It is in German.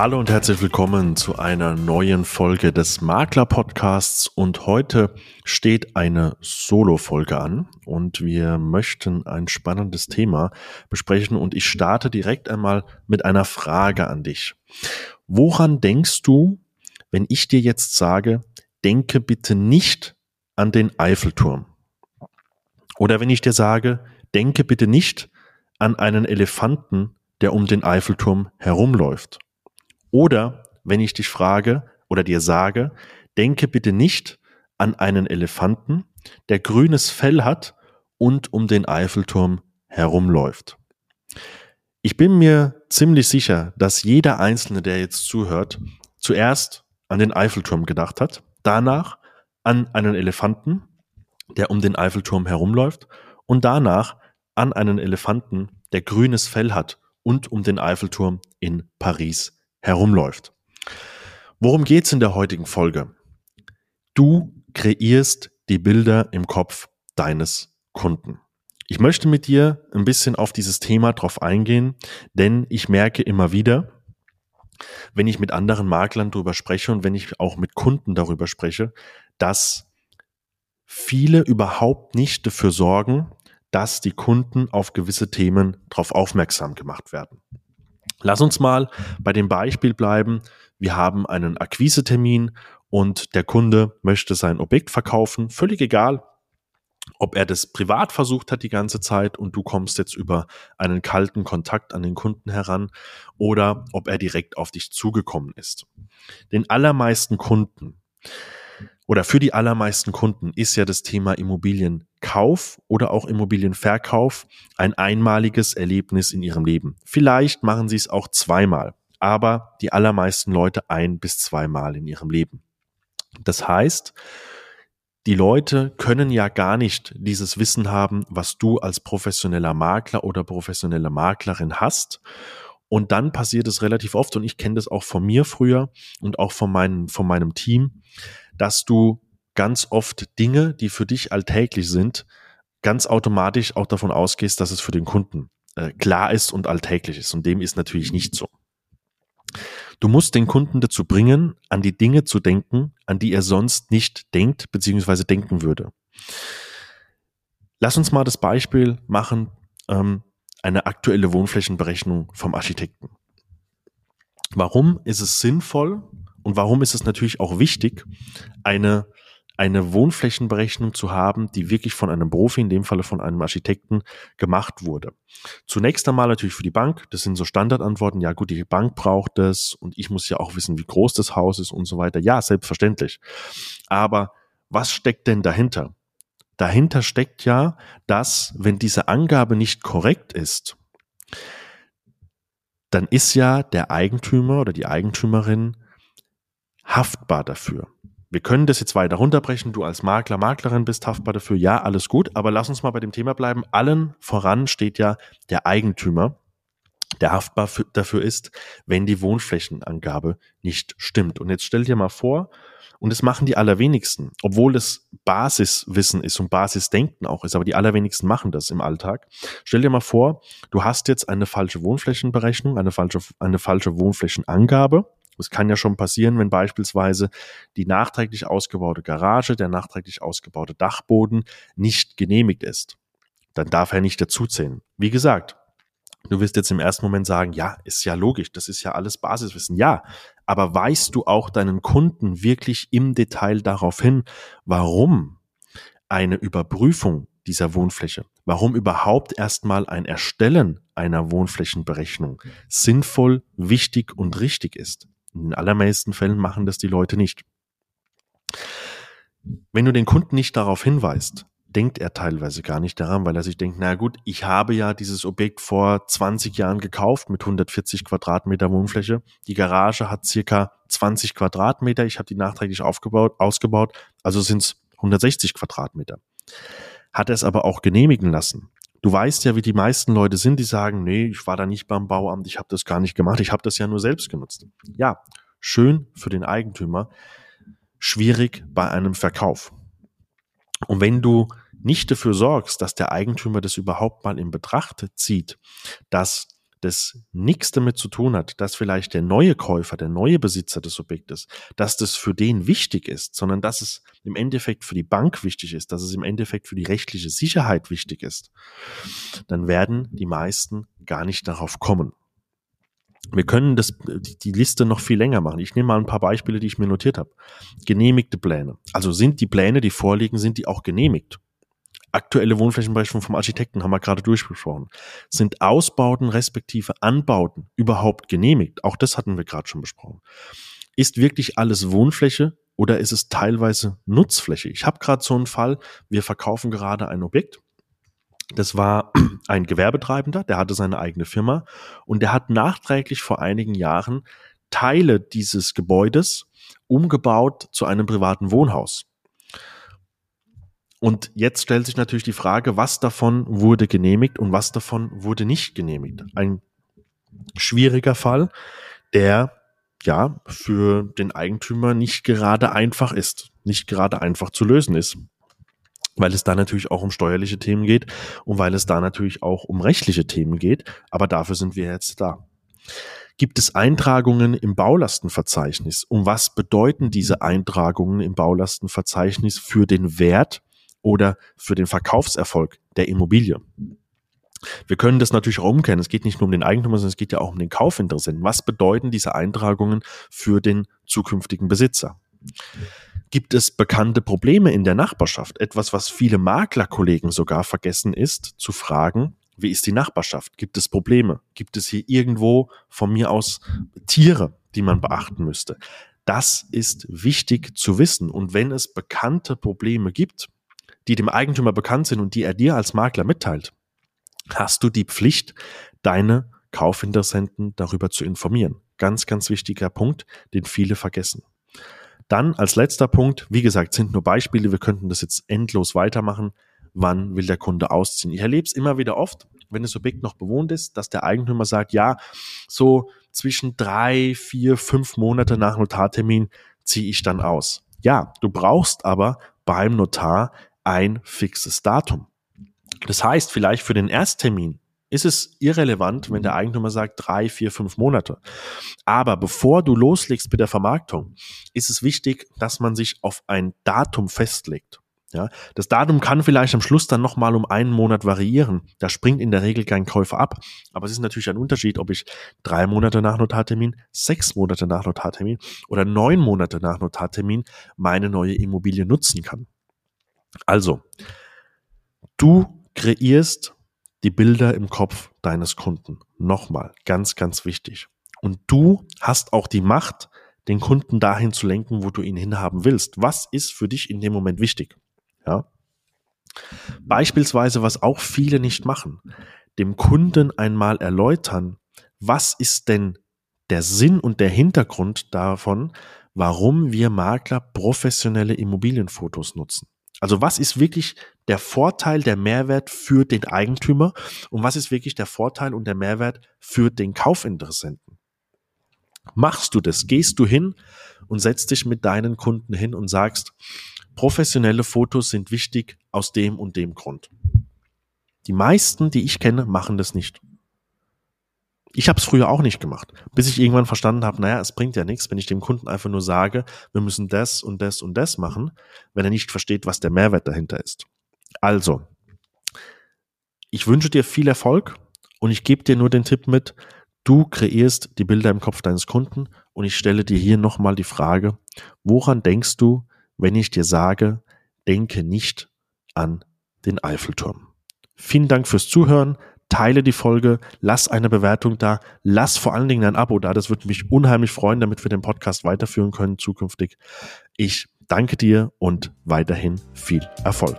Hallo und herzlich willkommen zu einer neuen Folge des Makler Podcasts und heute steht eine Solo-Folge an und wir möchten ein spannendes Thema besprechen und ich starte direkt einmal mit einer Frage an dich. Woran denkst du, wenn ich dir jetzt sage, denke bitte nicht an den Eiffelturm? Oder wenn ich dir sage, denke bitte nicht an einen Elefanten, der um den Eiffelturm herumläuft? Oder wenn ich dich frage oder dir sage, denke bitte nicht an einen Elefanten, der grünes Fell hat und um den Eiffelturm herumläuft. Ich bin mir ziemlich sicher, dass jeder Einzelne, der jetzt zuhört, zuerst an den Eiffelturm gedacht hat, danach an einen Elefanten, der um den Eiffelturm herumläuft und danach an einen Elefanten, der grünes Fell hat und um den Eiffelturm in Paris herumläuft. Worum geht's in der heutigen Folge? Du kreierst die Bilder im Kopf deines Kunden. Ich möchte mit dir ein bisschen auf dieses Thema drauf eingehen, denn ich merke immer wieder, wenn ich mit anderen Maklern darüber spreche und wenn ich auch mit Kunden darüber spreche, dass viele überhaupt nicht dafür sorgen, dass die Kunden auf gewisse Themen darauf aufmerksam gemacht werden. Lass uns mal bei dem Beispiel bleiben. Wir haben einen Akquisetermin und der Kunde möchte sein Objekt verkaufen. Völlig egal, ob er das privat versucht hat die ganze Zeit und du kommst jetzt über einen kalten Kontakt an den Kunden heran oder ob er direkt auf dich zugekommen ist. Den allermeisten Kunden oder für die allermeisten Kunden ist ja das Thema Immobilienkauf oder auch Immobilienverkauf ein einmaliges Erlebnis in ihrem Leben. Vielleicht machen sie es auch zweimal, aber die allermeisten Leute ein bis zweimal in ihrem Leben. Das heißt, die Leute können ja gar nicht dieses Wissen haben, was du als professioneller Makler oder professionelle Maklerin hast. Und dann passiert es relativ oft, und ich kenne das auch von mir früher und auch von, meinem von meinem Team, dass du ganz oft Dinge, die für dich alltäglich sind, ganz automatisch auch davon ausgehst, dass es für den Kunden äh, klar ist und alltäglich ist. Und dem ist natürlich nicht so. Du musst den Kunden dazu bringen, an die Dinge zu denken, an die er sonst nicht denkt bzw. denken würde. Lass uns mal das Beispiel machen, ähm, eine aktuelle Wohnflächenberechnung vom Architekten. Warum ist es sinnvoll, und warum ist es natürlich auch wichtig, eine, eine Wohnflächenberechnung zu haben, die wirklich von einem Profi, in dem Falle von einem Architekten, gemacht wurde. Zunächst einmal natürlich für die Bank. Das sind so Standardantworten. Ja gut, die Bank braucht das und ich muss ja auch wissen, wie groß das Haus ist und so weiter. Ja, selbstverständlich. Aber was steckt denn dahinter? Dahinter steckt ja, dass wenn diese Angabe nicht korrekt ist, dann ist ja der Eigentümer oder die Eigentümerin haftbar dafür. Wir können das jetzt weiter runterbrechen. Du als Makler, Maklerin bist haftbar dafür. Ja, alles gut. Aber lass uns mal bei dem Thema bleiben. Allen voran steht ja der Eigentümer, der haftbar für, dafür ist, wenn die Wohnflächenangabe nicht stimmt. Und jetzt stell dir mal vor, und das machen die allerwenigsten, obwohl es Basiswissen ist und Basisdenken auch ist, aber die allerwenigsten machen das im Alltag. Stell dir mal vor, du hast jetzt eine falsche Wohnflächenberechnung, eine falsche, eine falsche Wohnflächenangabe es kann ja schon passieren, wenn beispielsweise die nachträglich ausgebaute Garage, der nachträglich ausgebaute Dachboden nicht genehmigt ist. Dann darf er nicht dazuzählen. Wie gesagt, du wirst jetzt im ersten Moment sagen, ja, ist ja logisch, das ist ja alles Basiswissen. Ja, aber weißt du auch deinen Kunden wirklich im Detail darauf hin, warum eine Überprüfung dieser Wohnfläche, warum überhaupt erstmal ein Erstellen einer Wohnflächenberechnung sinnvoll, wichtig und richtig ist. In den allermeisten Fällen machen das die Leute nicht. Wenn du den Kunden nicht darauf hinweist, denkt er teilweise gar nicht daran, weil er sich denkt, na gut, ich habe ja dieses Objekt vor 20 Jahren gekauft mit 140 Quadratmeter Wohnfläche. Die Garage hat circa 20 Quadratmeter. Ich habe die nachträglich aufgebaut, ausgebaut, also sind es 160 Quadratmeter. Hat er es aber auch genehmigen lassen, Du weißt ja, wie die meisten Leute sind, die sagen, nee, ich war da nicht beim Bauamt, ich habe das gar nicht gemacht, ich habe das ja nur selbst genutzt. Ja, schön für den Eigentümer, schwierig bei einem Verkauf. Und wenn du nicht dafür sorgst, dass der Eigentümer das überhaupt mal in Betracht zieht, dass das nichts damit zu tun hat, dass vielleicht der neue Käufer, der neue Besitzer des Objektes, dass das für den wichtig ist, sondern dass es im Endeffekt für die Bank wichtig ist, dass es im Endeffekt für die rechtliche Sicherheit wichtig ist, dann werden die meisten gar nicht darauf kommen. Wir können das, die Liste noch viel länger machen. Ich nehme mal ein paar Beispiele, die ich mir notiert habe. Genehmigte Pläne. Also sind die Pläne, die vorliegen, sind die auch genehmigt? Aktuelle Wohnflächenberechnung vom Architekten haben wir gerade durchgesprochen. Sind Ausbauten respektive Anbauten überhaupt genehmigt? Auch das hatten wir gerade schon besprochen. Ist wirklich alles Wohnfläche oder ist es teilweise Nutzfläche? Ich habe gerade so einen Fall, wir verkaufen gerade ein Objekt. Das war ein Gewerbetreibender, der hatte seine eigene Firma und der hat nachträglich vor einigen Jahren Teile dieses Gebäudes umgebaut zu einem privaten Wohnhaus. Und jetzt stellt sich natürlich die Frage, was davon wurde genehmigt und was davon wurde nicht genehmigt. Ein schwieriger Fall, der ja für den Eigentümer nicht gerade einfach ist, nicht gerade einfach zu lösen ist. Weil es da natürlich auch um steuerliche Themen geht und weil es da natürlich auch um rechtliche Themen geht. Aber dafür sind wir jetzt da. Gibt es Eintragungen im Baulastenverzeichnis? Und was bedeuten diese Eintragungen im Baulastenverzeichnis für den Wert oder für den Verkaufserfolg der Immobilie. Wir können das natürlich auch umkehren. Es geht nicht nur um den Eigentümer, sondern es geht ja auch um den Kaufinteressenten. Was bedeuten diese Eintragungen für den zukünftigen Besitzer? Gibt es bekannte Probleme in der Nachbarschaft? Etwas, was viele Maklerkollegen sogar vergessen ist, zu fragen, wie ist die Nachbarschaft? Gibt es Probleme? Gibt es hier irgendwo von mir aus Tiere, die man beachten müsste? Das ist wichtig zu wissen. Und wenn es bekannte Probleme gibt, die dem Eigentümer bekannt sind und die er dir als Makler mitteilt, hast du die Pflicht, deine Kaufinteressenten darüber zu informieren. Ganz, ganz wichtiger Punkt, den viele vergessen. Dann als letzter Punkt, wie gesagt, sind nur Beispiele, wir könnten das jetzt endlos weitermachen. Wann will der Kunde ausziehen? Ich erlebe es immer wieder oft, wenn das Objekt noch bewohnt ist, dass der Eigentümer sagt, ja, so zwischen drei, vier, fünf Monate nach Notartermin ziehe ich dann aus. Ja, du brauchst aber beim Notar ein fixes Datum. Das heißt, vielleicht für den Ersttermin ist es irrelevant, wenn der Eigentümer sagt drei, vier, fünf Monate. Aber bevor du loslegst mit der Vermarktung, ist es wichtig, dass man sich auf ein Datum festlegt. Ja, das Datum kann vielleicht am Schluss dann nochmal um einen Monat variieren. Da springt in der Regel kein Käufer ab. Aber es ist natürlich ein Unterschied, ob ich drei Monate nach Notartermin, sechs Monate nach Notartermin oder neun Monate nach Notartermin meine neue Immobilie nutzen kann. Also, du kreierst die Bilder im Kopf deines Kunden. Nochmal, ganz, ganz wichtig. Und du hast auch die Macht, den Kunden dahin zu lenken, wo du ihn hinhaben willst. Was ist für dich in dem Moment wichtig? Ja. Beispielsweise, was auch viele nicht machen, dem Kunden einmal erläutern, was ist denn der Sinn und der Hintergrund davon, warum wir Makler professionelle Immobilienfotos nutzen. Also was ist wirklich der Vorteil, der Mehrwert für den Eigentümer und was ist wirklich der Vorteil und der Mehrwert für den Kaufinteressenten? Machst du das? Gehst du hin und setzt dich mit deinen Kunden hin und sagst, professionelle Fotos sind wichtig aus dem und dem Grund. Die meisten, die ich kenne, machen das nicht. Ich habe es früher auch nicht gemacht, bis ich irgendwann verstanden habe, naja, es bringt ja nichts, wenn ich dem Kunden einfach nur sage, wir müssen das und das und das machen, wenn er nicht versteht, was der Mehrwert dahinter ist. Also, ich wünsche dir viel Erfolg und ich gebe dir nur den Tipp mit, du kreierst die Bilder im Kopf deines Kunden und ich stelle dir hier nochmal die Frage, woran denkst du, wenn ich dir sage, denke nicht an den Eiffelturm. Vielen Dank fürs Zuhören teile die Folge, lass eine Bewertung da, lass vor allen Dingen ein Abo da. Das würde mich unheimlich freuen, damit wir den Podcast weiterführen können zukünftig. Ich danke dir und weiterhin viel Erfolg.